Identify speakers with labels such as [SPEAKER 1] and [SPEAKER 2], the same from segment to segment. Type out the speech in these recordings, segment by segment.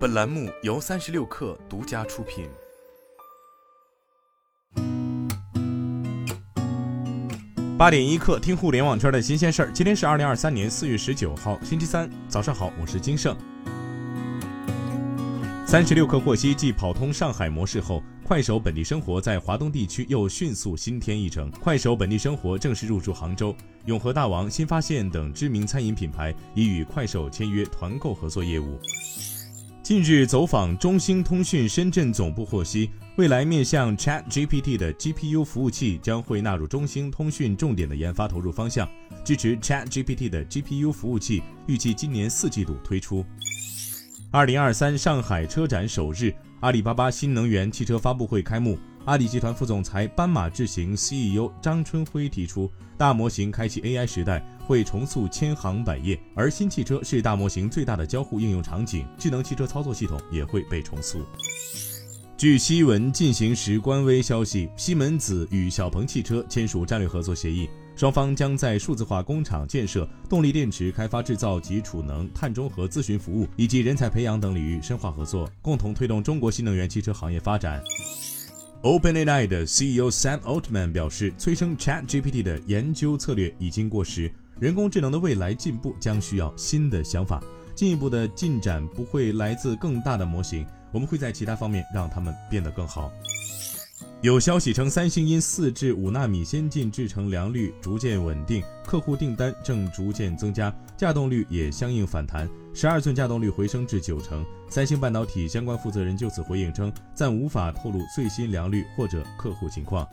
[SPEAKER 1] 本栏目由三十六氪独家出品。
[SPEAKER 2] 八点一刻，听互联网圈的新鲜事儿。今天是二零二三年四月十九号，星期三，早上好，我是金盛。三十六氪获悉，继跑通上海模式后，快手本地生活在华东地区又迅速新添一城。快手本地生活正式入驻杭州，永和大王、新发现等知名餐饮品牌已与快手签约团购合作业务。近日走访中兴通讯深圳总部获悉，未来面向 Chat GPT 的 GPU 服务器将会纳入中兴通讯重点的研发投入方向，支持 Chat GPT 的 GPU 服务器预计今年四季度推出。二零二三上海车展首日，阿里巴巴新能源汽车发布会开幕。阿里集团副总裁斑马智行 CEO 张春辉提出，大模型开启 AI 时代会重塑千行百业，而新汽车是大模型最大的交互应用场景，智能汽车操作系统也会被重塑。据西闻进行时官微消息，西门子与小鹏汽车签署战略合作协议。双方将在数字化工厂建设、动力电池开发制造及储能、碳中和咨询服务以及人才培养等领域深化合作，共同推动中国新能源汽车行业发展。OpenAI 的 CEO Sam Altman 表示，催生 ChatGPT 的研究策略已经过时，人工智能的未来进步将需要新的想法。进一步的进展不会来自更大的模型，我们会在其他方面让它们变得更好。有消息称，三星因四至五纳米先进制程良率逐渐稳定，客户订单正逐渐增加，价动率也相应反弹，十二寸价动率回升至九成。三星半导体相关负责人就此回应称，暂无法透露最新良率或者客户情况。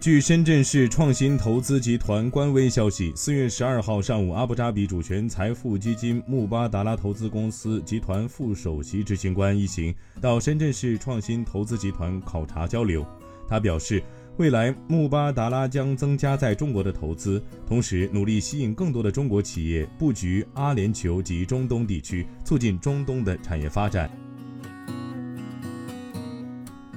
[SPEAKER 2] 据深圳市创新投资集团官微消息，四月十二号上午，阿布扎比主权财富基金穆巴达拉投资公司集团副首席执行官一行到深圳市创新投资集团考察交流。他表示，未来穆巴达拉将增加在中国的投资，同时努力吸引更多的中国企业布局阿联酋及中东地区，促进中东的产业发展。